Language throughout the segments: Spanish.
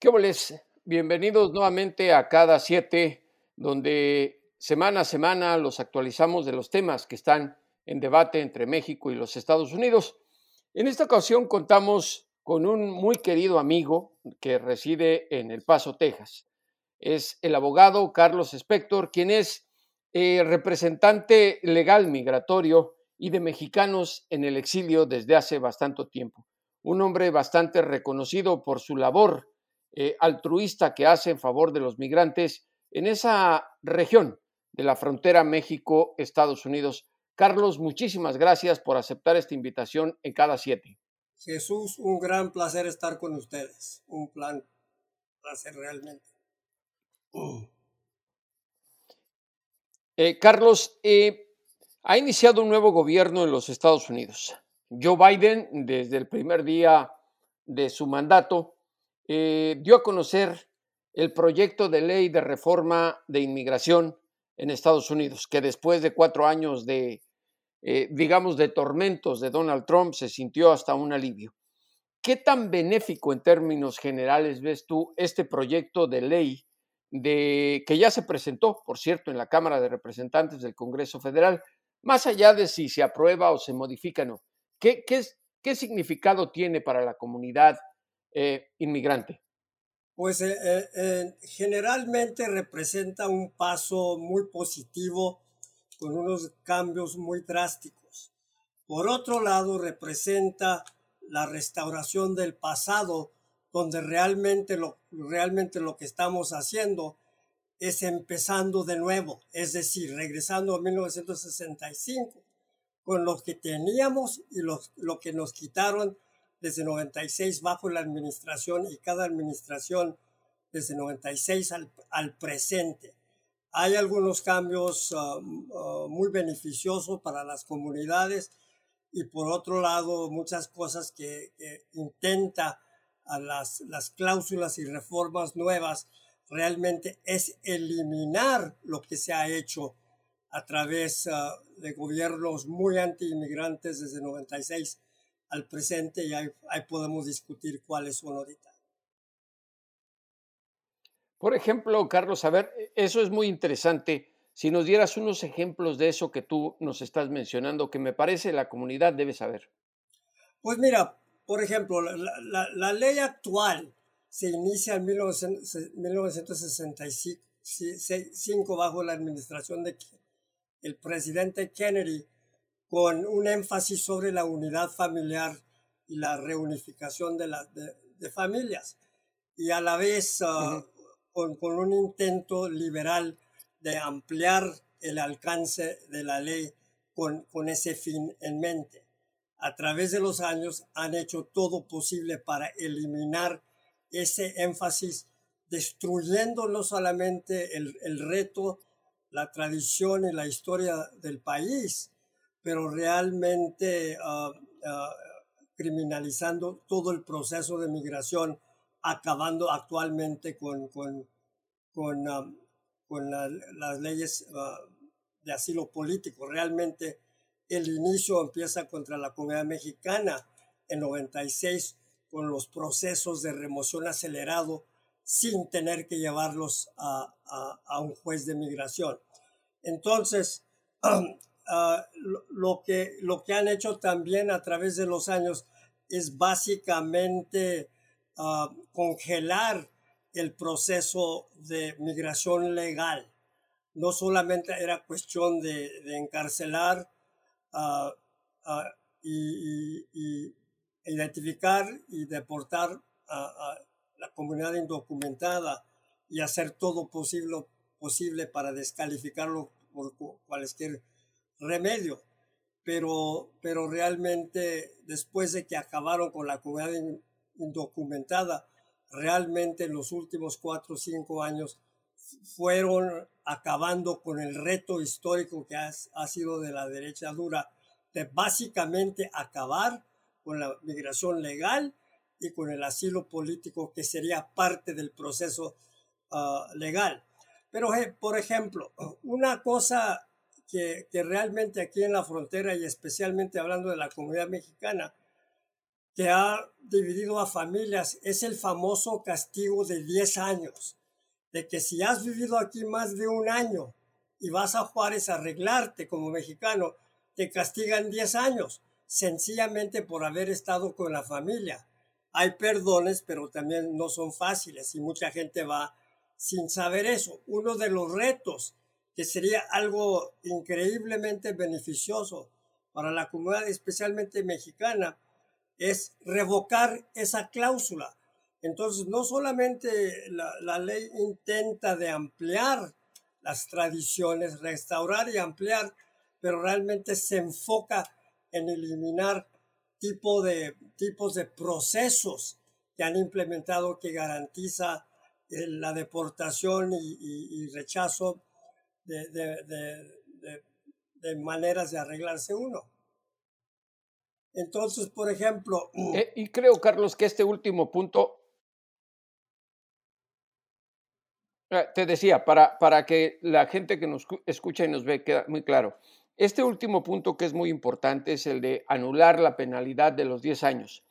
¿Qué boles? Bienvenidos nuevamente a cada siete, donde semana a semana los actualizamos de los temas que están en debate entre México y los Estados Unidos. En esta ocasión contamos con un muy querido amigo que reside en El Paso, Texas. Es el abogado Carlos Spector, quien es eh, representante legal migratorio y de mexicanos en el exilio desde hace bastante tiempo. Un hombre bastante reconocido por su labor eh, altruista que hace en favor de los migrantes en esa región de la frontera México-Estados Unidos. Carlos, muchísimas gracias por aceptar esta invitación en cada siete. Jesús, un gran placer estar con ustedes. Un plan placer realmente. Eh, Carlos, eh, ha iniciado un nuevo gobierno en los Estados Unidos. Joe Biden, desde el primer día de su mandato, eh, dio a conocer el proyecto de ley de reforma de inmigración en Estados Unidos, que después de cuatro años de, eh, digamos, de tormentos de Donald Trump, se sintió hasta un alivio. ¿Qué tan benéfico en términos generales ves tú este proyecto de ley de, que ya se presentó, por cierto, en la Cámara de Representantes del Congreso Federal, más allá de si se aprueba o se modifica, no? ¿Qué, qué, qué significado tiene para la comunidad eh, inmigrante? Pues eh, eh, generalmente representa un paso muy positivo con unos cambios muy drásticos. Por otro lado, representa la restauración del pasado, donde realmente lo, realmente lo que estamos haciendo es empezando de nuevo, es decir, regresando a 1965, con lo que teníamos y lo, lo que nos quitaron desde 96 bajo la administración y cada administración desde 96 al, al presente. Hay algunos cambios uh, uh, muy beneficiosos para las comunidades y por otro lado muchas cosas que, que intenta a las, las cláusulas y reformas nuevas realmente es eliminar lo que se ha hecho a través uh, de gobiernos muy anti-inmigrantes desde 96 al presente y ahí, ahí, podemos discutir cuáles son ahorita. Por ejemplo, Carlos, a ver, eso es muy interesante. Si nos dieras unos ejemplos de eso que tú nos estás mencionando, que me parece la comunidad debe saber. Pues mira, por ejemplo, la, la, la ley actual se inicia en 1965 bajo la administración de el presidente Kennedy con un énfasis sobre la unidad familiar y la reunificación de, la, de, de familias y a la vez uh, uh -huh. con, con, un intento liberal de ampliar el alcance de la ley con, con ese fin en mente. A través de los años han hecho todo posible para eliminar ese énfasis, destruyendo no solamente el, el reto, la tradición y la historia del país, pero realmente uh, uh, criminalizando todo el proceso de migración, acabando actualmente con, con, con, um, con la, las leyes uh, de asilo político. Realmente el inicio empieza contra la comunidad mexicana en 96 con los procesos de remoción acelerado sin tener que llevarlos a, a, a un juez de migración. Entonces, Uh, lo, que, lo que han hecho también a través de los años es básicamente uh, congelar el proceso de migración legal. No solamente era cuestión de, encarcelar y, identificar y deportar a, la comunidad indocumentada y hacer todo posible, posible para descalificarlo por cualquier remedio. Pero, pero realmente después de que acabaron con la comunidad indocumentada, realmente en los últimos cuatro o cinco años fueron acabando con el reto histórico que ha, sido de la derecha dura, de básicamente acabar con la migración legal y con el asilo político que sería parte del proceso ah, legal. Pero, por ejemplo, una cosa que, realmente aquí en la frontera y especialmente hablando de la comunidad mexicana, que ha dividido a familias es el famoso castigo de 10 años de que si has vivido aquí más de un año y vas a Juárez a arreglarte como mexicano, te castigan 10 años, sencillamente por haber estado con la familia. Hay perdones, pero también no son fáciles y mucha gente va sin saber eso. Uno de los retos que sería algo increíblemente beneficioso para la comunidad, especialmente mexicana, es revocar esa cláusula. Entonces, no solamente la, ley intenta de ampliar las tradiciones, restaurar y ampliar, pero realmente se enfoca en eliminar tipo de, tipos de procesos que han implementado que garantiza eh, la deportación y, rechazo de, maneras de arreglarse uno. Entonces, por ejemplo... Eh, y creo, Carlos, que este último punto Eh, te decía, para, para que la gente que nos escucha y nos ve quede muy claro. Este último punto que es muy importante es el de anular la penalidad de los 10 años.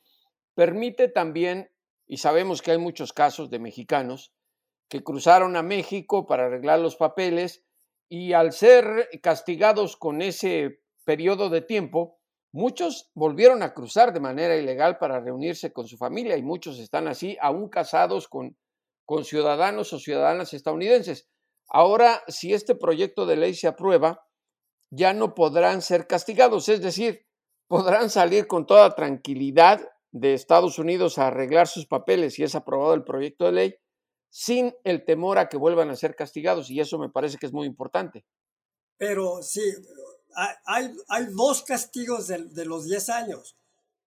Permite también, y sabemos que hay muchos casos de mexicanos que cruzaron a México para arreglar los papeles y al ser castigados con ese periodo de tiempo, muchos volvieron a cruzar de manera ilegal para reunirse con su familia y muchos están así, aún casados con con ciudadanos o ciudadanas estadounidenses. Ahora, si este proyecto de ley se aprueba, ya no podrán ser castigados, es decir, podrán salir con toda tranquilidad de Estados Unidos a arreglar sus papeles si es aprobado el proyecto de ley, sin el temor a que vuelvan a ser castigados, y eso me parece que es muy importante. Pero sí, hay, hay dos castigos de, de los 10 años.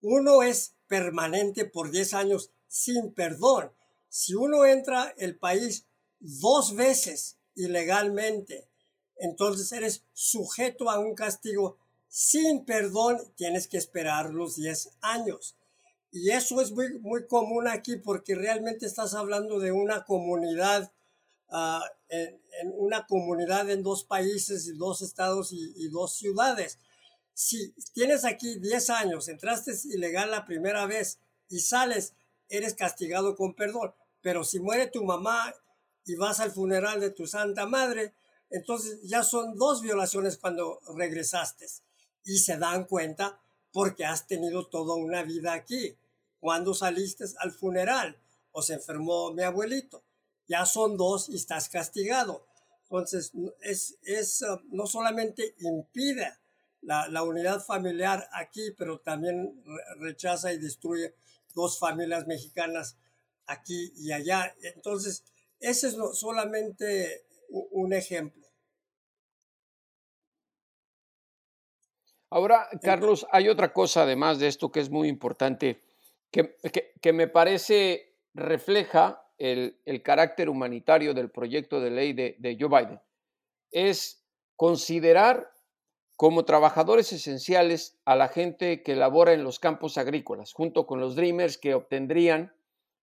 Uno es permanente por 10 años sin perdón si uno entra el país dos veces ilegalmente, entonces eres sujeto a un castigo sin perdón, tienes que esperar los 10 años. Y eso es muy, muy común aquí porque realmente estás hablando de una comunidad, ah, en, una comunidad en dos países, y dos estados y, y dos ciudades. Si tienes aquí 10 años, entraste ilegal la primera vez y sales, eres castigado con perdón. Pero si muere tu mamá y vas al funeral de tu santa madre, entonces ya son dos violaciones cuando regresaste. Y se dan cuenta porque has tenido toda una vida aquí. Cuando saliste al funeral o se enfermó mi abuelito, ya son dos y estás castigado. Entonces, es, es uh, no solamente impide la, la, unidad familiar aquí, pero también rechaza y destruye dos familias mexicanas aquí y allá. Entonces, ese es solamente un ejemplo. Ahora, Carlos, hay otra cosa además de esto que es muy importante, que, me parece refleja el, carácter humanitario del proyecto de ley de Joe Biden. Es considerar como trabajadores esenciales a la gente que labora en los campos agrícolas, junto con los Dreamers que obtendrían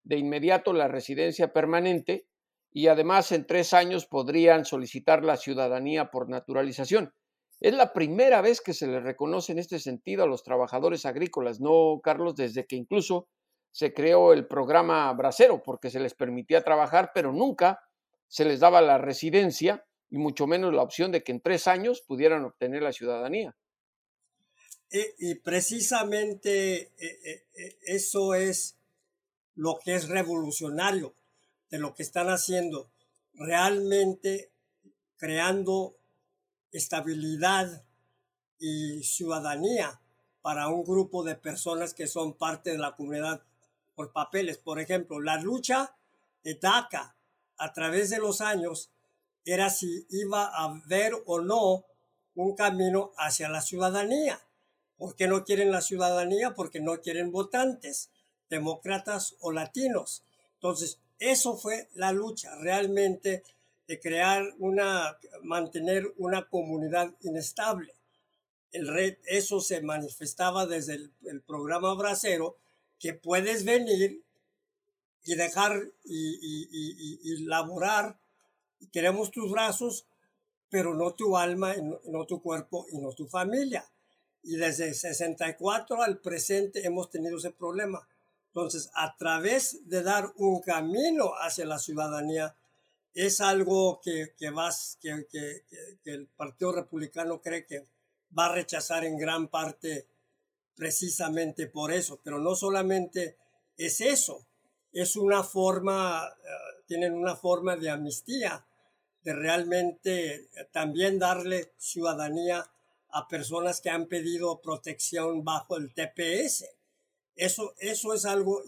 de inmediato la residencia permanente y además en tres años podrían solicitar la ciudadanía por naturalización. Es la primera vez que se les reconoce en este sentido a los trabajadores agrícolas, ¿no, Carlos? Desde que incluso se creó el programa Bracero, porque se les permitía trabajar, pero nunca se les daba la residencia y mucho menos la opción de que en tres años pudieran obtener la ciudadanía. Y, precisamente eh, eh, eso es lo que es revolucionario de lo que están haciendo, realmente creando estabilidad y ciudadanía para un grupo de personas que son parte de la comunidad por papeles. Por ejemplo, la lucha de DACA a través de los años era si iba a haber o no un camino hacia la ciudadanía. ¿Por qué no quieren la ciudadanía? Porque no quieren votantes, demócratas o latinos. Entonces, eso fue la lucha realmente de crear una, mantener una comunidad inestable. El eso se manifestaba desde el, programa Bracero, que puedes venir y dejar y, y, laborar, queremos tus brazos, pero no tu alma, no tu cuerpo y no tu familia. Y desde el 64 al presente hemos tenido ese problema. Entonces, a través de dar un camino hacia la ciudadanía, es algo que, que, vas, que, que, que, el Partido Republicano cree que va a rechazar en gran parte precisamente por eso. Pero no solamente es eso, es una forma, eh, tienen una forma de amnistía, de realmente también darle ciudadanía a personas que han pedido protección bajo el TPS. Eso, eso es algo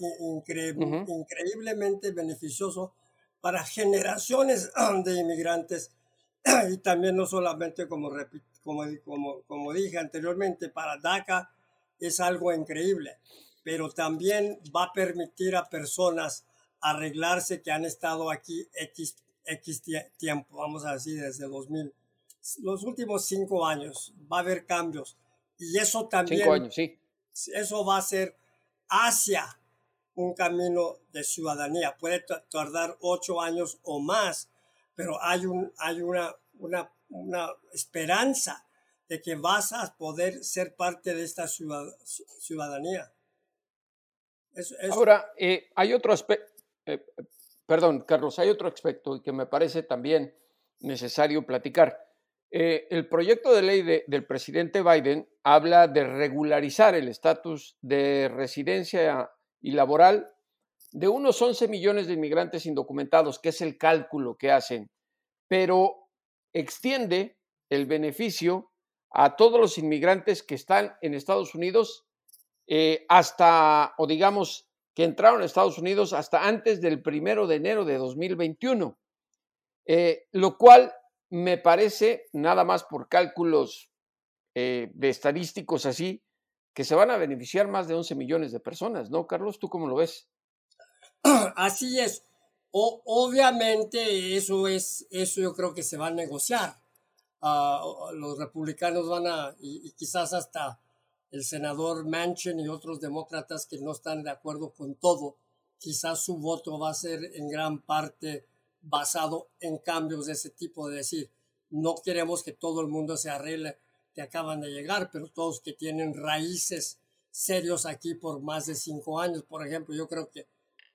increíblemente beneficioso para generaciones de inmigrantes y también no solamente como, como, como, como dije anteriormente, para DACA es algo increíble, pero también va a permitir a personas arreglarse que han estado aquí X, X tiempo, vamos a decir, desde 2000 los últimos cinco años va a haber cambios y eso también cinco años, sí. eso va a ser hacia un camino de ciudadanía. Puede tardar ocho años o más pero hay un hay una una, una esperanza de que vas a poder ser parte de esta ciudadanía. Ahora eh, hay otro aspecto eh, perdón Carlos hay otro aspecto que me parece también necesario platicar. Eh, el proyecto de ley del presidente Biden habla de regularizar el estatus de residencia y laboral de unos 11 millones de inmigrantes indocumentados, que es el cálculo que hacen, pero extiende el beneficio a todos los inmigrantes que están en Estados Unidos eh, hasta, o digamos, que entraron a Estados Unidos hasta antes del primero de enero de 2021, eh, lo cual me parece, nada más por cálculos eh, de estadísticos así, que se van a beneficiar más de 11 millones de personas, ¿no, Carlos? ¿Tú cómo lo ves? Así es. Obviamente eso es, eso yo creo que se va a negociar. Ah, los republicanos van a, y, quizás hasta el senador Manchin y otros demócratas que no están de acuerdo con todo, quizás su voto va a ser en gran parte basado en cambios de ese tipo, de decir, no queremos que todo el mundo se arregle que acaban de llegar, pero todos que tienen raíces serios aquí por más de cinco años, por ejemplo, yo creo que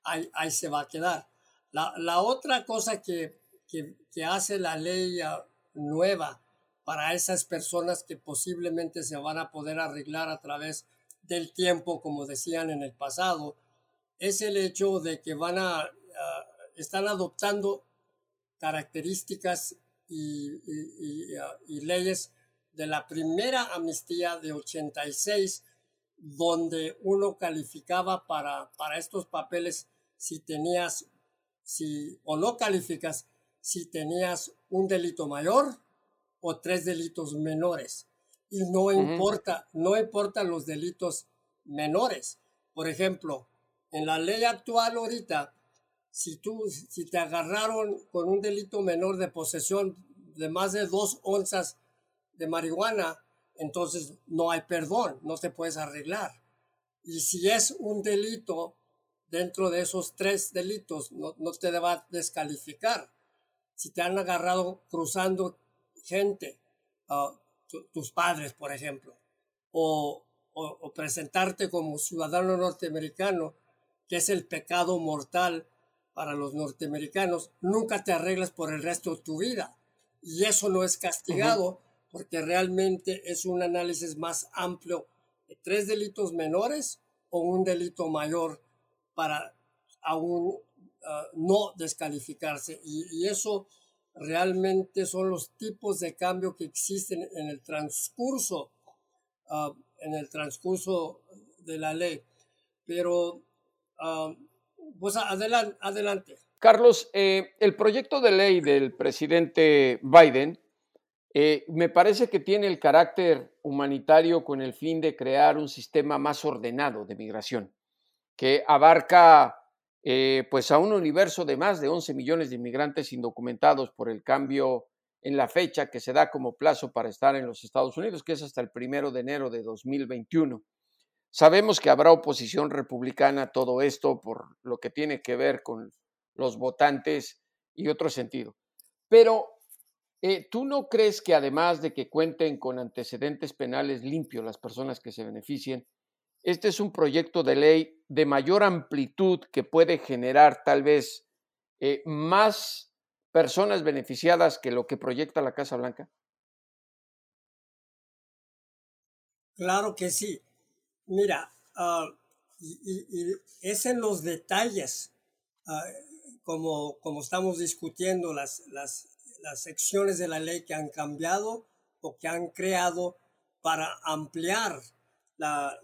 ahí, ahí se va a quedar. La, la otra cosa que, que, que, hace la ley ah, nueva para esas personas que posiblemente se van a poder arreglar a través del tiempo, como decían en el pasado, es el hecho de que van a, a están adoptando características y, y, leyes de la primera amnistía de 86, donde uno calificaba para, para estos papeles si tenías, si o no calificas, si tenías un delito mayor o tres delitos menores. Y no importa, no importa los delitos menores. Por ejemplo, en la ley actual ahorita, si tú, si te agarraron con un delito menor de posesión de más de dos onzas de marihuana, entonces no hay perdón, no te puedes arreglar. Y si es un delito dentro de esos tres delitos, no, no te va a descalificar. Si te han agarrado cruzando gente, ah, tus padres, por ejemplo, o, o presentarte como ciudadano norteamericano, que es el pecado mortal para los norteamericanos, nunca te arreglas por el resto de tu vida. Y eso no es castigado porque realmente es un análisis más amplio de tres delitos menores o un delito mayor para aún ah, no descalificarse. Y, eso realmente son los tipos de cambio que existen en el transcurso ah, en el transcurso de la ley. Pero, ah, pues adelante. adelante. Carlos, eh, el proyecto de ley del presidente Biden eh, me parece que tiene el carácter humanitario con el fin de crear un sistema más ordenado de migración, que abarca eh, pues a un universo de más de 11 millones de inmigrantes indocumentados por el cambio en la fecha que se da como plazo para estar en los Estados Unidos, que es hasta el primero de enero de 2021. Sabemos que habrá oposición republicana a todo esto por lo que tiene que ver con los votantes y otro sentido. Pero eh, ¿Tú no crees que además de que cuenten con antecedentes penales limpios las personas que se beneficien, este es un proyecto de ley de mayor amplitud que puede generar tal vez eh, más personas beneficiadas que lo que proyecta la Casa Blanca? Claro que sí. Mira, ah, y, es en los detalles, ah, como, estamos discutiendo las, las secciones de la ley que han cambiado o que han creado para ampliar la,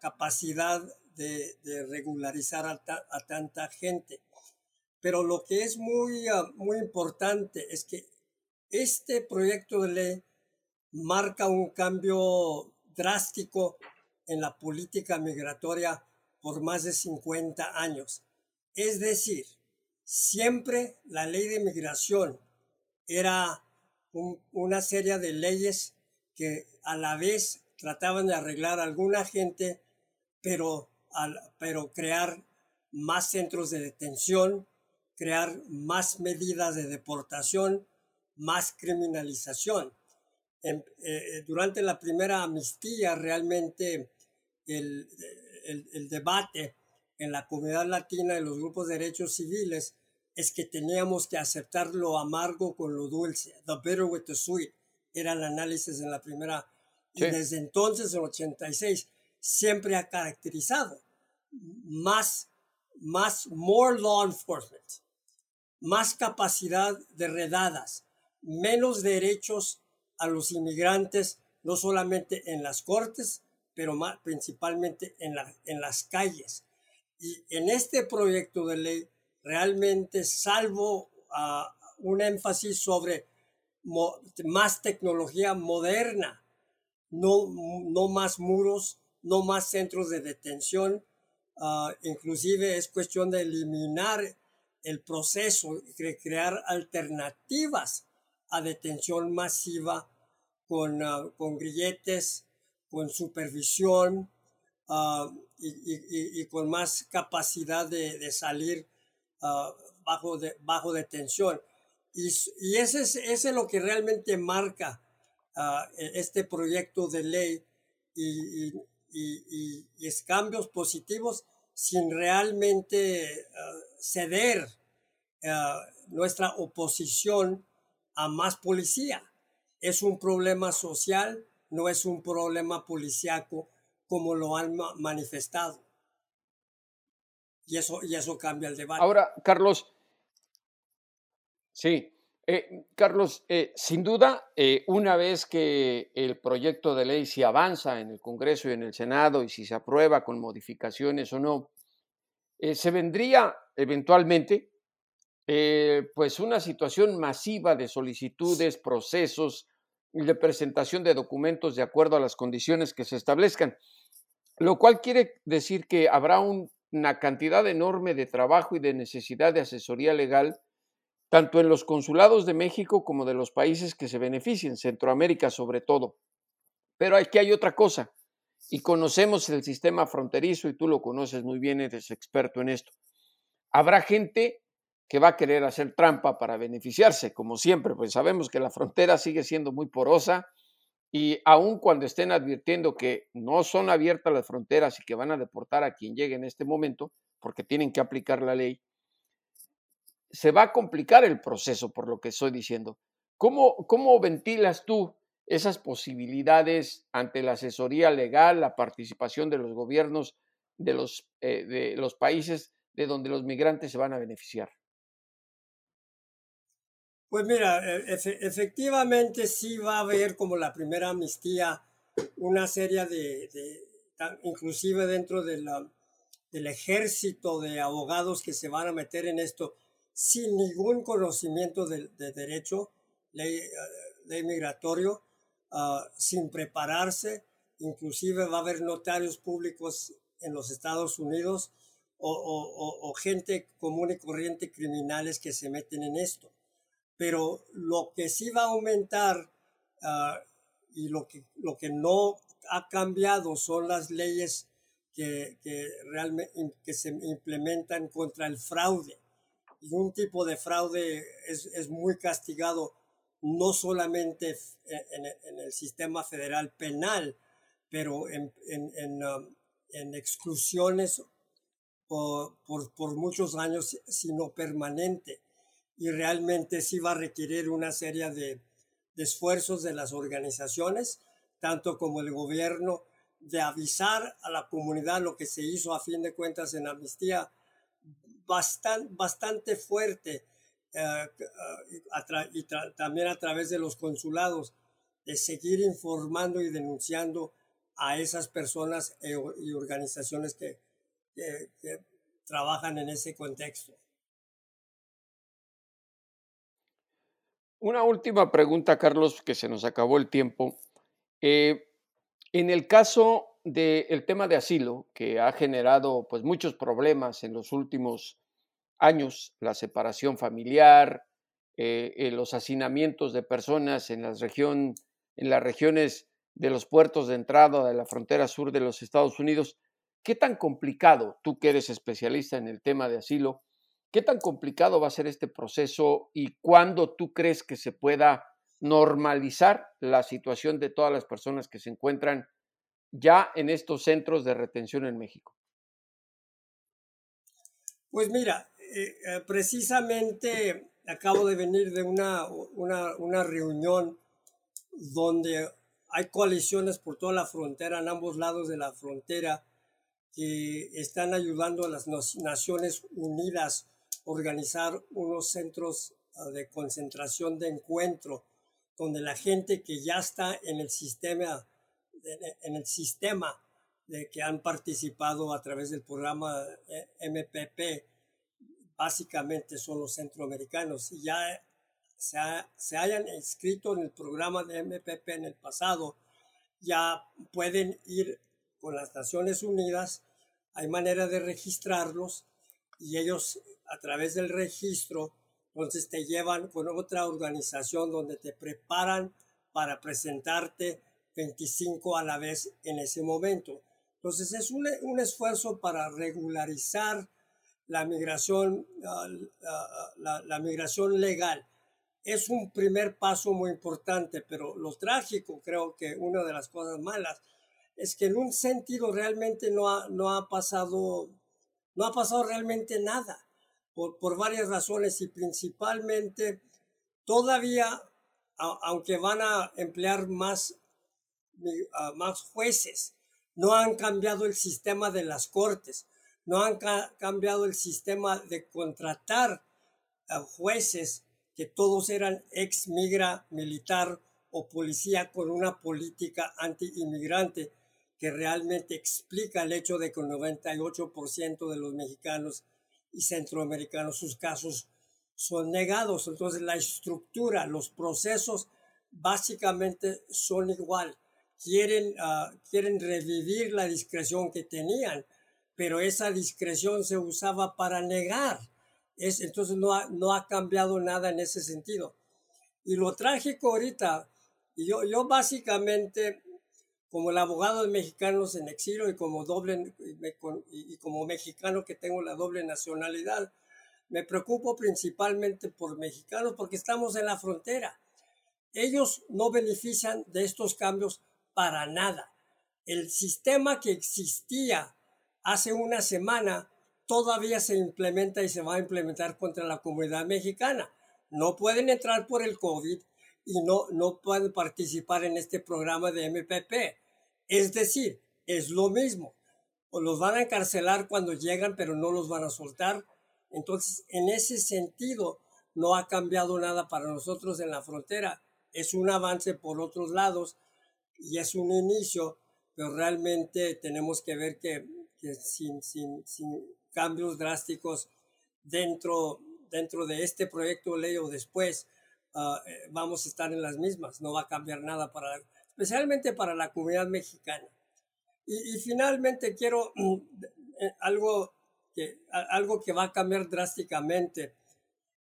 capacidad de, regularizar a, tanta gente. Pero lo que es muy, ah, muy importante es que este proyecto de ley marca un cambio drástico en la política migratoria por más de 50 años. Es decir, siempre la ley de migración era una serie de leyes que a la vez trataban de arreglar a alguna gente, pero, pero crear más centros de detención, crear más medidas de deportación, más criminalización. Eh, eh, durante la primera amnistía, realmente el, el debate en la comunidad latina y los grupos de derechos civiles es que teníamos que aceptar lo amargo con lo dulce. The bitter with the sweet era el análisis en la primera. Y desde entonces, en 86, siempre ha caracterizado más, más, more law enforcement, más capacidad de redadas, menos derechos a los inmigrantes, no solamente en las cortes, pero más, principalmente en, la, en las calles. Y en este proyecto de ley realmente salvo uh, un énfasis sobre más tecnología moderna, no, no más muros, no más centros de detención, uh, inclusive es cuestión de eliminar el proceso, de crear alternativas a detención masiva con, uh, con grilletes, con supervisión y, y, con más capacidad de, de salir Ah, bajo, de, bajo detención. Y, y ese, es, lo que realmente marca uh, este proyecto de ley y, es cambios positivos sin realmente uh, ceder nuestra oposición a más policía. Es un problema social, no es un problema policíaco como lo han manifestado. Y eso, y eso cambia el debate. Ahora, Carlos, sí, eh, Carlos, eh, sin duda, eh, una vez que el proyecto de ley se avanza en el Congreso y en el Senado y si se aprueba con modificaciones o no, se vendría eventualmente pues una situación masiva de solicitudes, procesos y de presentación de documentos de acuerdo a las condiciones que se establezcan, lo cual quiere decir que habrá un una cantidad enorme de trabajo y de necesidad de asesoría legal, tanto en los consulados de México como de los países que se beneficien, Centroamérica sobre todo. Pero aquí hay otra cosa, y conocemos el sistema fronterizo, y tú lo conoces muy bien, eres experto en esto. Habrá gente que va a querer hacer trampa para beneficiarse, como siempre, pues sabemos que la frontera sigue siendo muy porosa, y aun cuando estén advirtiendo que no son abiertas las fronteras y que van a deportar a quien llegue en este momento, porque tienen que aplicar la ley, se va a complicar el proceso, por lo que estoy diciendo. ¿Cómo, cómo ventilas tú esas posibilidades ante la asesoría legal, la participación de los gobiernos de los, eh, de los países de donde los migrantes se van a beneficiar? Pues mira, e, efectivamente sí va a haber como la primera amnistía una serie de, inclusive dentro de del ejército de abogados que se van a meter en esto sin ningún conocimiento de, derecho, ley, uh, migratorio, uh, sin prepararse, inclusive va a haber notarios públicos en los Estados Unidos o, gente común y corriente criminales que se meten en esto. Pero lo que sí va a aumentar uh, y lo que, lo que no ha cambiado son las leyes que, que, realmente, que se implementan contra el fraude. Y un tipo de fraude es, es muy castigado no solamente en, en, el sistema federal penal, pero en, en, um, en exclusiones por, por, por, muchos años, sino permanente. Y realmente sí va a requerir una serie de, esfuerzos de las organizaciones, tanto como el gobierno, de avisar a la comunidad lo que se hizo a fin de cuentas en amnistía bastante, bastante fuerte eh, y también a través de los consulados de seguir informando y denunciando a esas personas e, y organizaciones que trabajan en ese contexto. Una última pregunta, Carlos, que se nos acabó el tiempo. Eh, en el caso del tema de asilo, que ha generado pues, muchos problemas en los últimos años, la separación familiar, eh, eh, los hacinamientos de personas en, las región, en las regiones de los puertos de entrada de la frontera sur de los Estados Unidos, ¿qué tan complicado, tú que eres especialista en el tema de asilo, ¿Qué tan complicado va a ser este proceso y cuándo tú crees que se pueda normalizar la situación de todas las personas que se encuentran ya en estos centros de retención en México? Pues mira, eh, eh, precisamente acabo de venir de una, una, una reunión donde hay coaliciones por toda la frontera, en ambos lados de la frontera, que están ayudando a las Naciones Unidas organizar unos centros ah, de concentración de encuentro donde la gente que ya está en el sistema en el sistema de que han participado a través del programa eh, MPP básicamente son los centroamericanos. Y ya se, se hayan inscrito en el programa de MPP en el pasado ya pueden ir con las Naciones Unidas hay manera de registrarlos y ellos a través del registro, entonces te llevan con otra organización donde te preparan para presentarte 25 a la vez en ese momento. Entonces es un, un esfuerzo para regularizar la migración, la, la, migración legal. Es un primer paso muy importante, pero lo trágico, creo que una de las cosas malas, es que en un sentido realmente no ha, no ha pasado, no ha pasado realmente nada por, varias razones y principalmente todavía, aunque van a emplear más, más jueces, no han cambiado el sistema de las cortes, no han cambiado el sistema de contratar a jueces que todos eran ex migra militar o policía con una política anti-inmigrante que realmente explica el hecho de que el 98% de los mexicanos y centroamericanos, sus casos son negados. Entonces la estructura, los procesos básicamente son igual. Quieren, ah, quieren revivir la discreción que tenían, pero esa discreción se usaba para negar. Es, entonces no ha, no ha cambiado nada en ese sentido. Y lo trágico ahorita, yo, yo básicamente como el abogado de mexicanos en exilio y como doble y como mexicano que tengo la doble nacionalidad, me preocupo principalmente por mexicanos porque estamos en la frontera. Ellos no benefician de estos cambios para nada. El sistema que existía hace una semana todavía se implementa y se va a implementar contra la comunidad mexicana. No pueden entrar por el COVID, y no, no pueden participar en este programa de MPP. Es decir, es lo mismo. O los van a encarcelar cuando llegan, pero no los van a soltar. Entonces, en ese sentido, no ha cambiado nada para nosotros en la frontera. Es un avance por otros lados, y es un inicio, pero realmente tenemos que ver que, sin, sin, cambios drásticos dentro, dentro de este proyecto de ley o después, ah, eh, vamos a estar en las mismas, no va a cambiar nada para, especialmente para la comunidad mexicana. Y, finalmente quiero eh, algo, que, algo que va a cambiar drásticamente,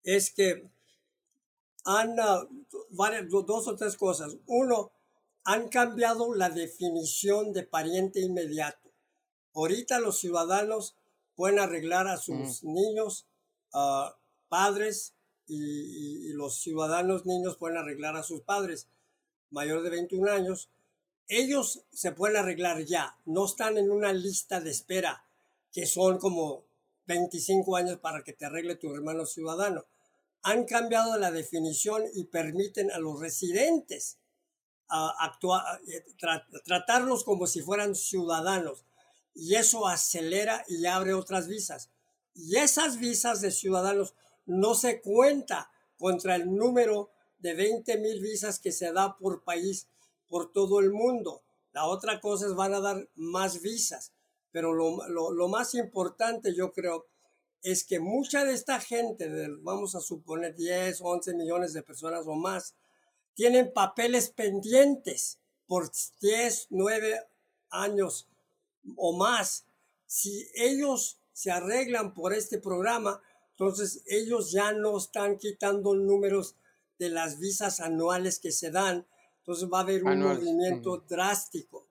es que han, ah, dos o tres cosas. Uno, han cambiado la definición de pariente inmediato. Ahorita los ciudadanos pueden arreglar a sus niños, uh, padres, y, los ciudadanos niños pueden arreglar a sus padres mayores de 21 años. Ellos se pueden arreglar ya, no están en una lista de espera que son como 25 años para que te arregle tu hermano ciudadano. Han cambiado la definición y permiten a los residentes actuar, eh, tratarlos como si fueran ciudadanos. Y eso acelera y abre otras visas. Y esas visas de ciudadanos no se cuenta contra el número de 20 mil visas que se da por país por todo el mundo. La otra cosa es van a dar más visas. Pero lo, lo, más importante yo creo es que mucha de esta gente, vamos a suponer 10, 11 millones de personas o más, tienen papeles pendientes por 10, 9 años o más. Si ellos se arreglan por este programa, entonces ellos ya no están quitando números de las visas anuales que se dan. Entonces va a haber un movimiento drástico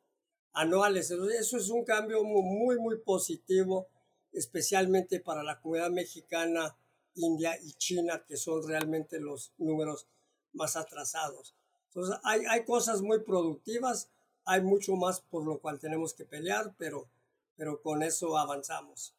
anuales. Eso es un cambio muy, muy positivo, especialmente para la comunidad mexicana, India y China, que son realmente los números más atrasados. Entonces, hay, hay cosas muy productivas, hay mucho más por lo cual tenemos que pelear, pero, pero con eso avanzamos.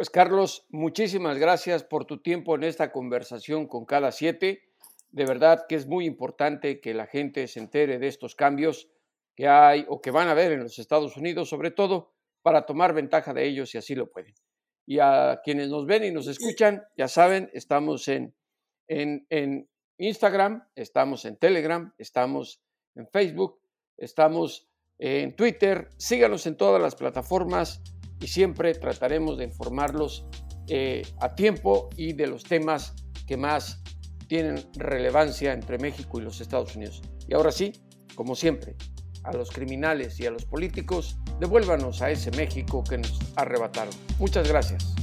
Pues Carlos, muchísimas gracias por tu tiempo en esta conversación con cada siete. De verdad que es muy importante que la gente se entere de estos cambios que hay o que van a haber en los Estados Unidos, sobre todo para tomar ventaja de ellos si así lo pueden. Y a quienes nos ven y nos escuchan, ya saben, estamos en, en, Instagram, estamos en Telegram, estamos en Facebook, estamos en Twitter. Síganos en todas las plataformas y siempre trataremos de informarlos eh, a tiempo y de los temas que más tienen relevancia entre México y los Estados Unidos. Y ahora sí, como siempre, a los criminales y a los políticos, devuélvanos a ese México que nos arrebataron. Muchas gracias.